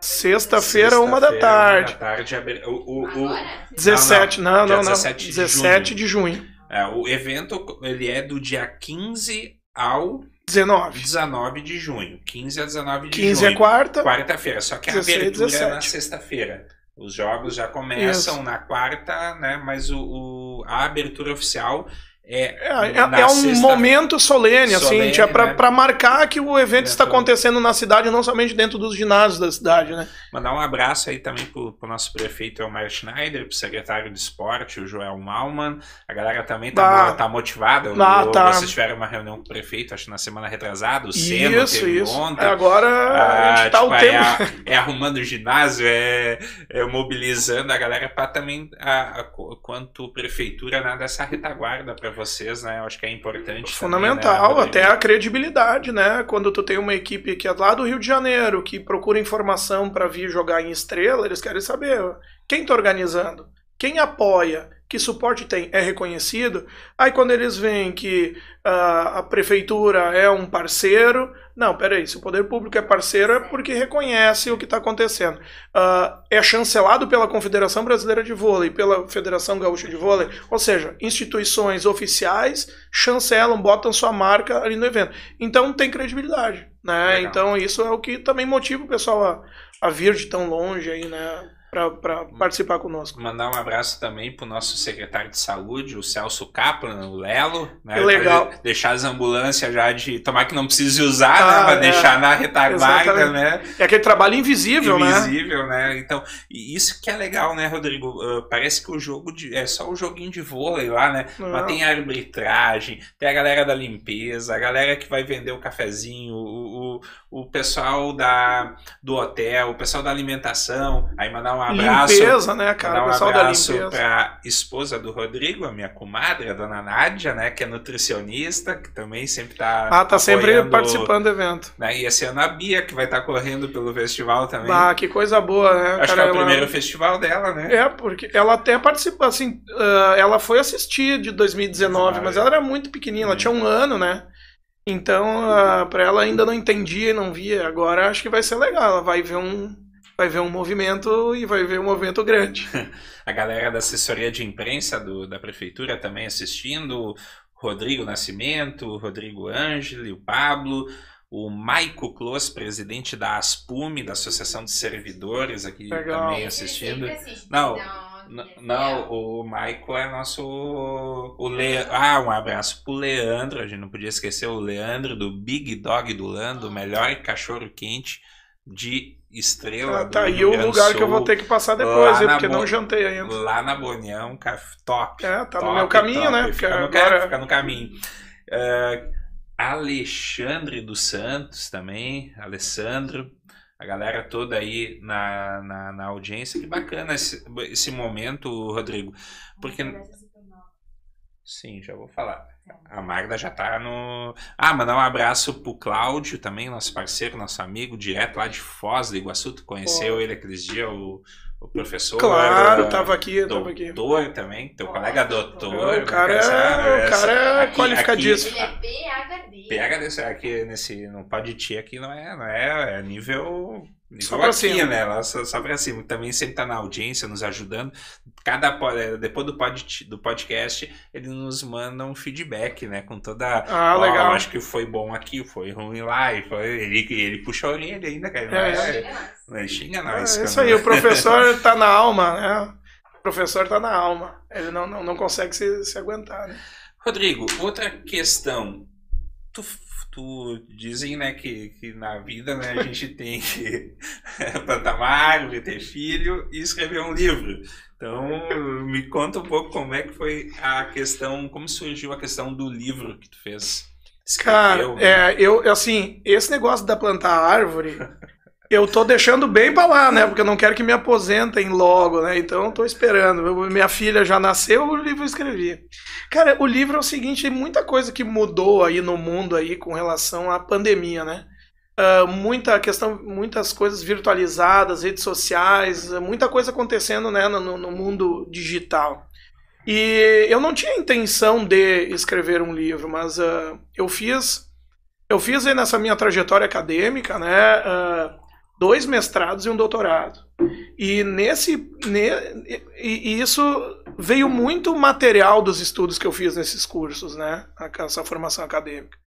Sexta-feira, uma da tarde. Uma da tarde o, o, o... 17, não, não, não. não 17, 17 de junho. De junho. É, o evento ele é do dia 15 ao 19. 19 de junho. 15 a 19 de 15 junho. 15 é quarta. Quarta-feira. Só que a 16, abertura 17. é na sexta-feira. Os jogos já começam Isso. na quarta, né? Mas o, o, a abertura oficial é, é, é, é um momento solene, assim, solene assim, é para né? marcar que o evento está acontecendo na cidade, não somente dentro dos ginásios da cidade, né? Mandar um abraço aí também pro, nosso prefeito Elmar Schneider, pro secretário de esporte, o Joel Malman. A galera também tá, ah, tá motivada. Ah, tá. Vocês tiveram uma reunião com o prefeito, acho que na semana retrasada, o Seno isso, teve isso. ontem. Agora ah, a gente tá tipo, o tempo. É, é, arrumando o ginásio, é, é mobilizando a galera para também, a, a, quanto prefeitura, né, dessa retaguarda para vocês, né? Eu acho que é importante. Fundamental, também, né, até a credibilidade, né? Quando tu tem uma equipe que é lá do Rio de Janeiro, que procura informação para vir jogar em estrela, eles querem saber quem está organizando, quem apoia, que suporte tem, é reconhecido. Aí quando eles veem que uh, a prefeitura é um parceiro, não, peraí, se o poder público é parceiro é porque reconhece o que está acontecendo. Uh, é chancelado pela Confederação Brasileira de Vôlei, pela Federação Gaúcha de Vôlei, ou seja, instituições oficiais chancelam, botam sua marca ali no evento. Então tem credibilidade. Né? Então isso é o que também motiva o pessoal a, a vir de tão longe aí, né? Para participar conosco. Mandar um abraço também para o nosso secretário de saúde, o Celso Kaplan, o Lelo. Né, legal. Deixar as ambulâncias já de. Tomar que não precise usar, ah, né? Mas é, deixar na retaguarda, né? É aquele trabalho invisível, invisível né? Invisível, né? Então, isso que é legal, né, Rodrigo? Uh, parece que o jogo de, é só o joguinho de vôlei lá, né? Não. Mas tem a arbitragem, tem a galera da limpeza, a galera que vai vender o cafezinho, o, o, o pessoal da, do hotel, o pessoal da alimentação. Aí mandar um abraço. Limpeza, né, cara? Um pessoal abraço da limpeza. pra esposa do Rodrigo, a minha comadre, a dona Nádia, né? Que é nutricionista, que também sempre tá. Ah, tá sempre participando do evento. Né, e esse ano a Bia, que vai estar tá correndo pelo festival também. Ah, que coisa boa, né? Acho cara, que é o ela... primeiro festival dela, né? É, porque ela até participou, assim, uh, ela foi assistir de 2019, mas ela era muito pequenininha, ela é. tinha um ano, né? Então, uh, para ela ainda não entendia e não via. Agora acho que vai ser legal. Ela vai ver um, vai ver um movimento e vai ver um movimento grande. a galera da assessoria de imprensa do, da prefeitura também assistindo, Rodrigo Nascimento, Rodrigo Ângeli, o Pablo, o Maico Close, presidente da ASPUME, da Associação de Servidores, aqui Legal. também assistindo. Não, não, não, o Maico é nosso. O Le... Ah, um abraço pro Leandro. A gente não podia esquecer o Leandro do Big Dog do Lando, o melhor cachorro quente de Estrela. Ah, tá aí o lugar que eu vou ter que passar depois, hein, porque Bo... não jantei ainda. Lá na Bonião, top. É, tá top, no meu caminho, top. né? Fica, agora... no, fica no caminho. Uh, Alexandre dos Santos também, Alessandro, a galera toda aí na, na, na audiência. Que bacana esse, esse momento, Rodrigo. Porque Sim, já vou falar. A Magda já tá no. Ah, mandar um abraço pro Cláudio também, nosso parceiro, nosso amigo, direto lá de Foz do Iguaçu. Tu conheceu Pô. ele aqueles dias, o, o professor. Claro, tava aqui, tava aqui. Doutor também, teu colega doutor. O cara é, o cara é aqui, qualificadíssimo. Aqui, ele é PHD. PHD, aqui nesse, não pode ti aqui não é, não é, é nível só pra cima. né? Ela só, só pra cima. Também sempre tá na audiência, nos ajudando. Cada, é, depois do, pod, do podcast, ele nos manda um feedback, né? Com toda. Ah, legal. acho que foi bom aqui, foi ruim lá. E foi, ele, ele puxa a orelha ainda, cara. Não é, é, não é, xinga nós. É isso aí, o professor tá na alma, né? O professor tá na alma. Ele não, não, não consegue se, se aguentar, né? Rodrigo, outra questão. Tu tu dizem né que, que na vida né, a gente tem que plantar uma árvore, ter filho e escrever um livro. Então me conta um pouco como é que foi a questão, como surgiu a questão do livro que tu fez. Escreveu, Cara, né? é, eu assim, esse negócio da plantar árvore eu tô deixando bem pra lá, né? Porque eu não quero que me aposentem logo, né? Então tô esperando. minha filha já nasceu, o livro eu escrevi. Cara, o livro é o seguinte, tem muita coisa que mudou aí no mundo aí com relação à pandemia, né? Uh, muita questão, muitas coisas virtualizadas, redes sociais, muita coisa acontecendo né, no, no mundo digital. E eu não tinha intenção de escrever um livro, mas uh, eu fiz eu fiz aí nessa minha trajetória acadêmica, né? Uh, dois mestrados e um doutorado. E nesse ne, e, isso veio muito material dos estudos que eu fiz nesses cursos, né? Essa formação acadêmica.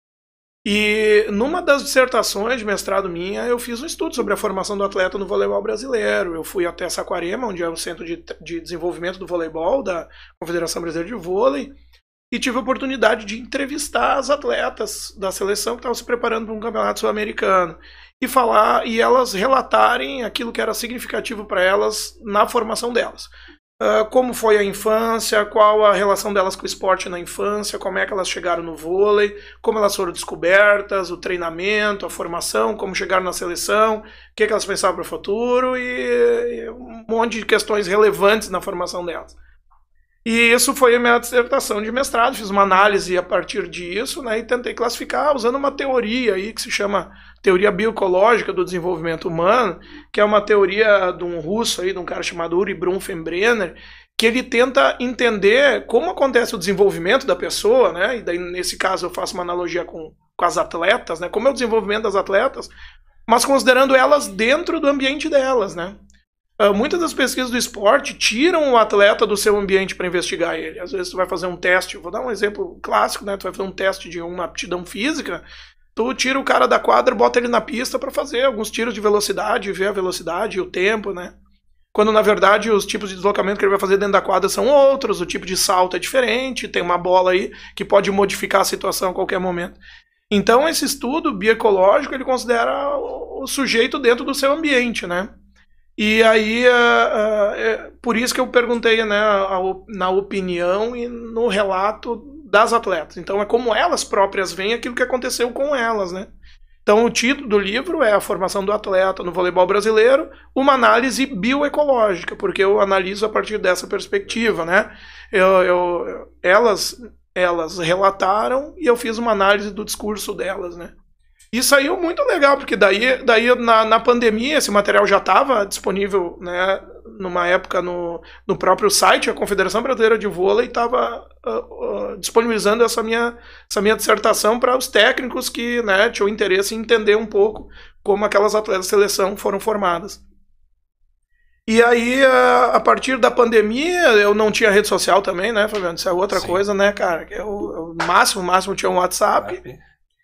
E numa das dissertações de mestrado minha, eu fiz um estudo sobre a formação do atleta no voleibol brasileiro. Eu fui até Saquarema, onde é o centro de, de desenvolvimento do voleibol da Confederação Brasileira de Vôlei, e tive a oportunidade de entrevistar as atletas da seleção que estavam se preparando para um campeonato sul-americano e falar e elas relatarem aquilo que era significativo para elas na formação delas. Uh, como foi a infância, qual a relação delas com o esporte na infância, como é que elas chegaram no vôlei, como elas foram descobertas, o treinamento, a formação, como chegaram na seleção, o que, que elas pensavam para o futuro e, e um monte de questões relevantes na formação delas. E isso foi a minha dissertação de mestrado, fiz uma análise a partir disso, né, e tentei classificar usando uma teoria aí que se chama teoria bioecológica do desenvolvimento humano, que é uma teoria de um russo aí, de um cara chamado Uri Brunfenbrenner, que ele tenta entender como acontece o desenvolvimento da pessoa, né? E daí nesse caso eu faço uma analogia com, com as atletas, né? Como é o desenvolvimento das atletas, mas considerando elas dentro do ambiente delas, né? Uh, muitas das pesquisas do esporte tiram o atleta do seu ambiente para investigar ele. Às vezes tu vai fazer um teste, vou dar um exemplo clássico, né? Tu vai fazer um teste de uma aptidão física, tu tira o cara da quadra, bota ele na pista para fazer alguns tiros de velocidade, ver a velocidade e o tempo, né? Quando na verdade os tipos de deslocamento que ele vai fazer dentro da quadra são outros, o tipo de salto é diferente, tem uma bola aí que pode modificar a situação a qualquer momento. Então esse estudo bioecológico ele considera o sujeito dentro do seu ambiente, né? E aí, uh, uh, é por isso que eu perguntei né, na opinião e no relato das atletas. Então, é como elas próprias veem aquilo que aconteceu com elas, né? Então, o título do livro é A Formação do Atleta no Voleibol Brasileiro, uma análise bioecológica, porque eu analiso a partir dessa perspectiva, né? Eu, eu, elas, elas relataram e eu fiz uma análise do discurso delas, né? E saiu muito legal, porque daí, daí na, na pandemia esse material já estava disponível, né? Numa época no, no próprio site, a Confederação Brasileira de Vôlei estava uh, uh, disponibilizando essa minha, essa minha dissertação para os técnicos que né, tinham interesse em entender um pouco como aquelas atletas de seleção foram formadas. E aí, a partir da pandemia, eu não tinha rede social também, né, Fabiano? Isso é outra Sim. coisa, né, cara? Eu, o máximo, máximo tinha um WhatsApp.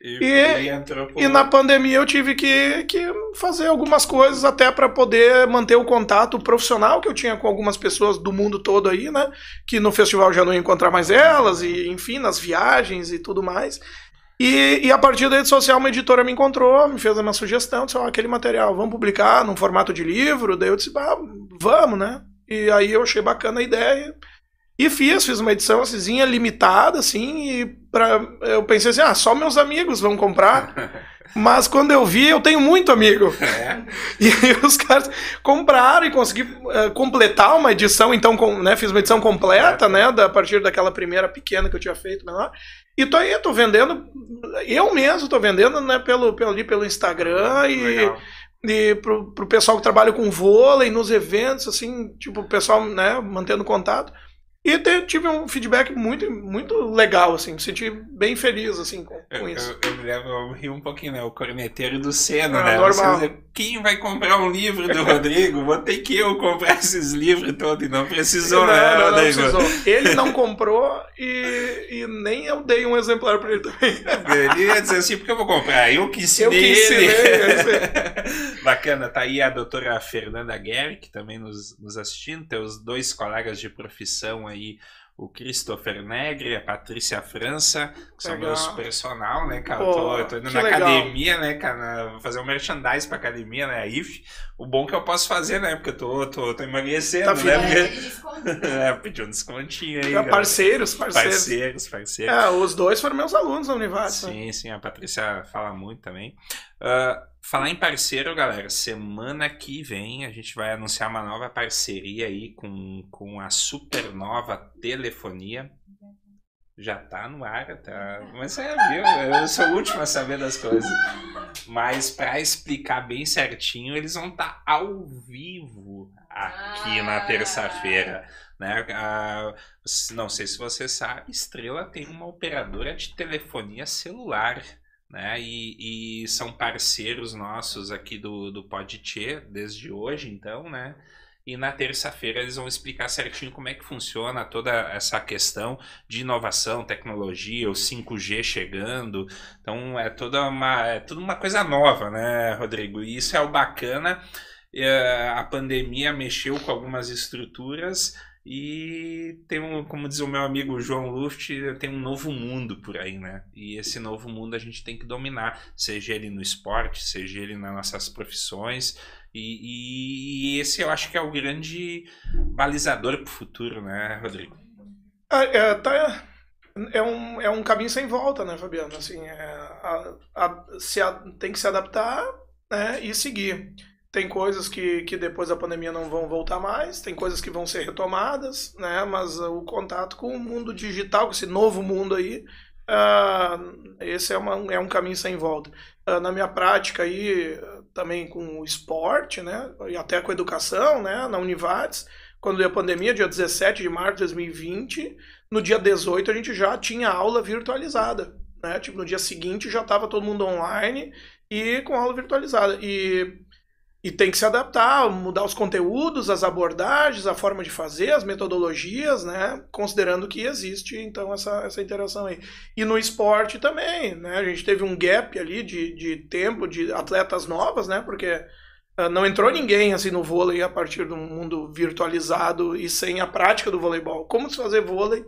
E, e, e, na pandemia eu tive que, que fazer algumas coisas até para poder manter o contato profissional que eu tinha com algumas pessoas do mundo todo aí, né? Que no festival já não ia encontrar mais elas, e enfim, nas viagens e tudo mais. E, e a partir da rede social, uma editora me encontrou, me fez uma sugestão, disse: oh, aquele material, vamos publicar num formato de livro? Daí eu disse: ah, vamos, né? E aí eu achei bacana a ideia. E fiz, fiz uma edição assim, limitada, assim, e pra, eu pensei assim, ah, só meus amigos vão comprar. Mas quando eu vi, eu tenho muito amigo. É. E os caras compraram e consegui uh, completar uma edição, então, com, né, fiz uma edição completa, é. né, da, a partir daquela primeira pequena que eu tinha feito, menor. E tô aí, tô vendendo, eu mesmo tô vendendo, né, pelo, pelo, ali, pelo Instagram e... Legal e pro, pro pessoal que trabalha com vôlei, nos eventos, assim, tipo, o pessoal, né, mantendo contato. E tive um feedback muito, muito legal, assim, me senti bem feliz, assim, com, com isso. Eu, eu, me lembro, eu ri um pouquinho, né, o corneteiro do Senna, ah, né? Normal. Você, quem vai comprar um livro do Rodrigo? Vou ter que eu comprar esses livros todos, e não precisou, não, né, não, não precisou. Ele não comprou e, e nem eu dei um exemplar para ele também. Ele ia dizer assim, porque eu vou comprar? Eu que ensinei eu que ensinei, ele. Bacana, tá aí a doutora Fernanda Guerre, que também nos, nos assistindo, teus dois colegas de profissão aí aí o Christopher Negre, a Patrícia França, que são meus personal, né, cara? Pô, tô, eu tô indo na legal. academia, né, cara? Vou fazer um merchandise pra academia, né? A IF. O bom que eu posso fazer, né? Porque eu tô, tô, tô emagrecendo, tá né? Porque... é, pedi um descontinho aí. É, parceiros, parceiros. Parceiros, parceiros. É, os dois foram meus alunos da Univaz. Né? Sim, sim, a Patrícia fala muito também. Uh, Falar em parceiro, galera, semana que vem a gente vai anunciar uma nova parceria aí com, com a Supernova Telefonia. Já tá no ar, tá? Mas é, viu? Eu sou o último a saber das coisas. Mas para explicar bem certinho, eles vão estar tá ao vivo aqui na ah. terça-feira. Né? Ah, não sei se você sabe, Estrela tem uma operadora de telefonia celular né? E, e, são parceiros nossos aqui do, do Poditê desde hoje, então, né? E na terça-feira eles vão explicar certinho como é que funciona toda essa questão de inovação, tecnologia, o 5G chegando. Então é toda uma, é toda uma coisa nova, né, Rodrigo? E isso é o bacana. É, a pandemia mexeu com algumas estruturas e tem um, como diz o meu amigo João Luft, tem um novo mundo por aí, né? E esse novo mundo a gente tem que dominar, seja ele no esporte, seja ele nas nossas profissões. E, e esse eu acho que é o grande balizador para o futuro, né, Rodrigo? Ah, é, tá, é, um, é um caminho sem volta, né, Fabiano? Assim, é, a, a, se a, tem que se adaptar né, e seguir. Tem coisas que, que depois da pandemia não vão voltar mais, tem coisas que vão ser retomadas, né? Mas o contato com o mundo digital, com esse novo mundo aí, uh, esse é, uma, é um caminho sem volta. Uh, na minha prática aí, também com o esporte, né? E até com a educação, né? Na Univates, quando deu a pandemia, dia 17 de março de 2020, no dia 18 a gente já tinha aula virtualizada, né? Tipo, no dia seguinte já estava todo mundo online e com aula virtualizada. E e tem que se adaptar, mudar os conteúdos, as abordagens, a forma de fazer, as metodologias, né? Considerando que existe, então, essa, essa interação aí. E no esporte também, né? A gente teve um gap ali de, de tempo de atletas novas, né? Porque uh, não entrou ninguém, assim, no vôlei a partir do mundo virtualizado e sem a prática do voleibol. Como se fazer vôlei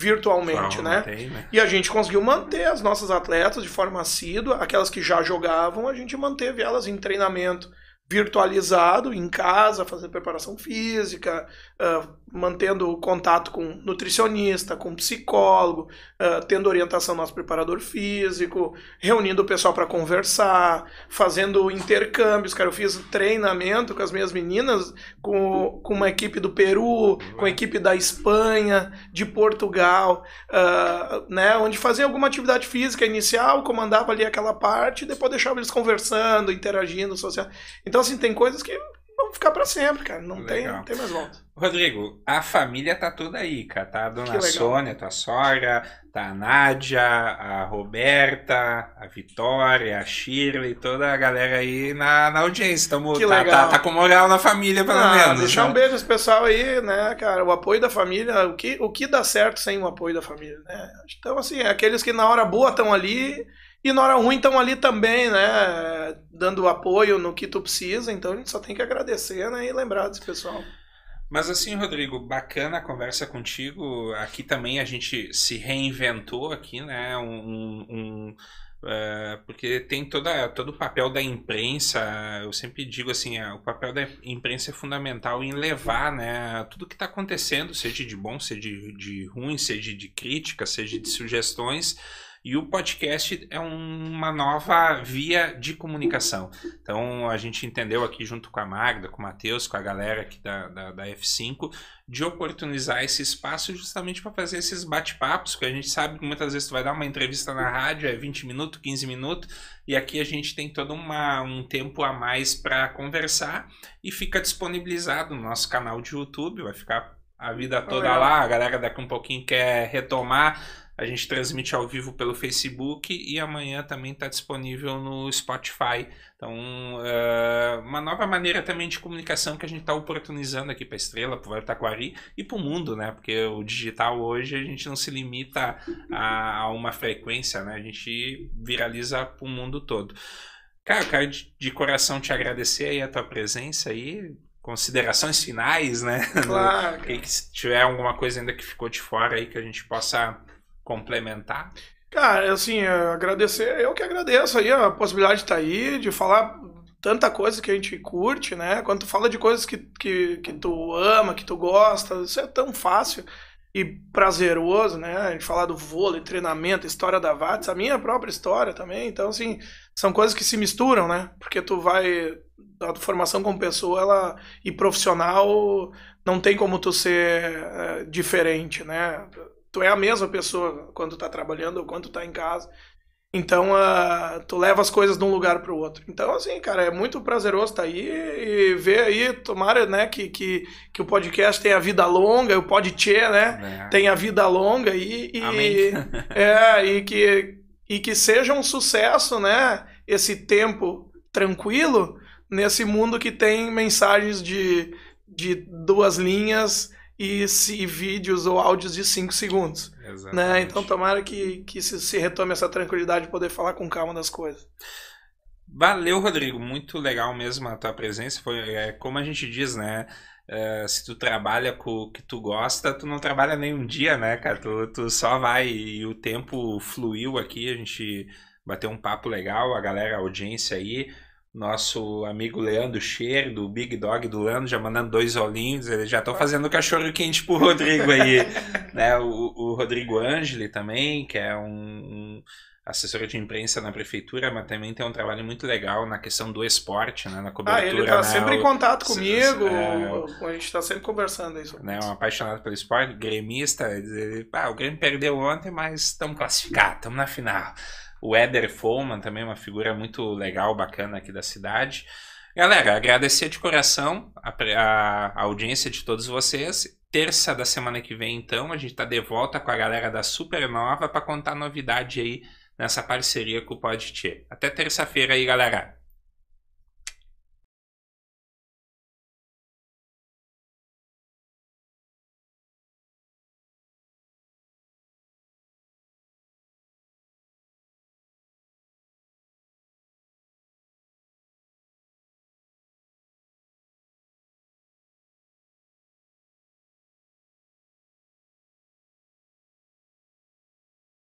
virtualmente, né? Tem, né? E a gente conseguiu manter as nossas atletas de forma assídua, aquelas que já jogavam, a gente manteve elas em treinamento virtualizado em casa, fazendo preparação física, uh, mantendo contato com nutricionista, com psicólogo, uh, tendo orientação nosso preparador físico, reunindo o pessoal para conversar, fazendo intercâmbios. Cara, eu fiz treinamento com as minhas meninas, com, com uma equipe do Peru, com a equipe da Espanha, de Portugal, uh, né, onde fazia alguma atividade física inicial, comandava ali aquela parte, e depois deixava eles conversando, interagindo, social. Então, assim, tem coisas que vão ficar para sempre, cara. Não tem, não tem mais volta. Rodrigo, a família tá toda aí, cara. Tá a dona Sônia, tua sogra, tá a Nádia, a Roberta, a Vitória, a Shirley, toda a galera aí na, na audiência. Tamo, que tá, legal. Tá, tá com moral na família, pelo ah, menos. Deixar né? um beijo esse pessoal aí, né, cara? O apoio da família, o que, o que dá certo sem o apoio da família, né? Então, assim, aqueles que na hora boa estão ali e na hora ruim estão ali também, né? Dando apoio no que tu precisa. Então a gente só tem que agradecer né? e lembrar desse pessoal. Mas assim, Rodrigo, bacana a conversa contigo. Aqui também a gente se reinventou aqui, né? Um, um uh, porque tem toda, todo o papel da imprensa. Eu sempre digo assim, uh, o papel da imprensa é fundamental em levar, né? Tudo que está acontecendo, seja de bom, seja de, de ruim, seja de crítica, seja de sugestões E o podcast é uma nova via de comunicação. Então a gente entendeu aqui junto com a Magda, com o Matheus, com a galera aqui da, da, da F5, de oportunizar esse espaço justamente para fazer esses bate-papos, que a gente sabe que muitas vezes tu vai dar uma entrevista na rádio, é 20 minutos, 15 minutos, e aqui a gente tem todo uma, um tempo a mais para conversar e fica disponibilizado no nosso canal de YouTube, vai ficar a vida toda lá, a galera daqui um pouquinho quer retomar a gente transmite ao vivo pelo Facebook e amanhã também está disponível no Spotify. Então, uh, uma nova maneira também de comunicação que a gente está oportunizando aqui para a Estrela, para o Taquari e para o mundo, né? Porque o digital hoje a gente não se limita a, a uma frequência, né? A gente viraliza para o mundo todo. Cara, eu quero de, de coração te agradecer aí a tua presença aí, considerações finais, né? Claro. que, se tiver alguma coisa ainda que ficou de fora aí que a gente possa complementar? Cara, assim, agradecer, eu que agradeço aí a possibilidade de estar tá aí, de falar tanta coisa que a gente curte, né? Quando tu fala de coisas que, que, que tu ama, que tu gosta, isso é tão fácil e prazeroso, né? A gente falar do vôlei, treinamento, história da VATS, a minha própria história também. Então, assim, são coisas que se misturam, né? Porque tu vai a formação como pessoa ela e profissional não tem como tu ser é, diferente, né? Tu é a mesma pessoa quando tá trabalhando ou quando tá em casa. Então, uh, tu leva as coisas de um lugar para o outro. Então, assim, cara, é muito prazeroso estar tá aí e ver aí, tomara, né, que, que, que o podcast tenha vida longa, o podcast, né, é. tenha vida longa e, e é, e que e que seja um sucesso, né, esse tempo tranquilo nesse mundo que tem mensagens de, de duas linhas e, se, vídeos ou áudios de 5 segundos. Né? Então tomara que, que se, se retome essa tranquilidade de poder falar com calma das coisas. Valeu, Rodrigo. Muito legal mesmo a tua presença. Foi é, como a gente diz, né? Uh, se tu trabalha com o que tu gosta, tu não trabalha nem um dia, né, cara? Tu, tu só vai e o tempo fluiu aqui, a gente bateu um papo legal, a galera, a audiência aí nosso amigo Leandro Cheiro, do Big Dog do Leandro, já mandando dois olhinhos. Eles já estão fazendo cachorro quente pro Rodrigo aí. né? O, o, Rodrigo Angeli também, que é um, um, assessor de imprensa na prefeitura, mas também tem um trabalho muito legal na questão do esporte, né? Na cobertura. Ah, ele está né? sempre em contato comigo, é, a gente está sempre conversando isso. Né? Um apaixonado pelo esporte, gremista. Ele, ah, o Grêmio perdeu ontem, mas estamos classificados, estamos na final. O Éder Foman também é uma figura muito legal, bacana aqui da cidade. Galera, agradecer de coração a, a, a audiência de todos vocês. Terça da semana que vem, então, a gente está de volta com a galera da Supernova para contar novidade aí nessa parceria com o Podtier. Até terça-feira aí, galera.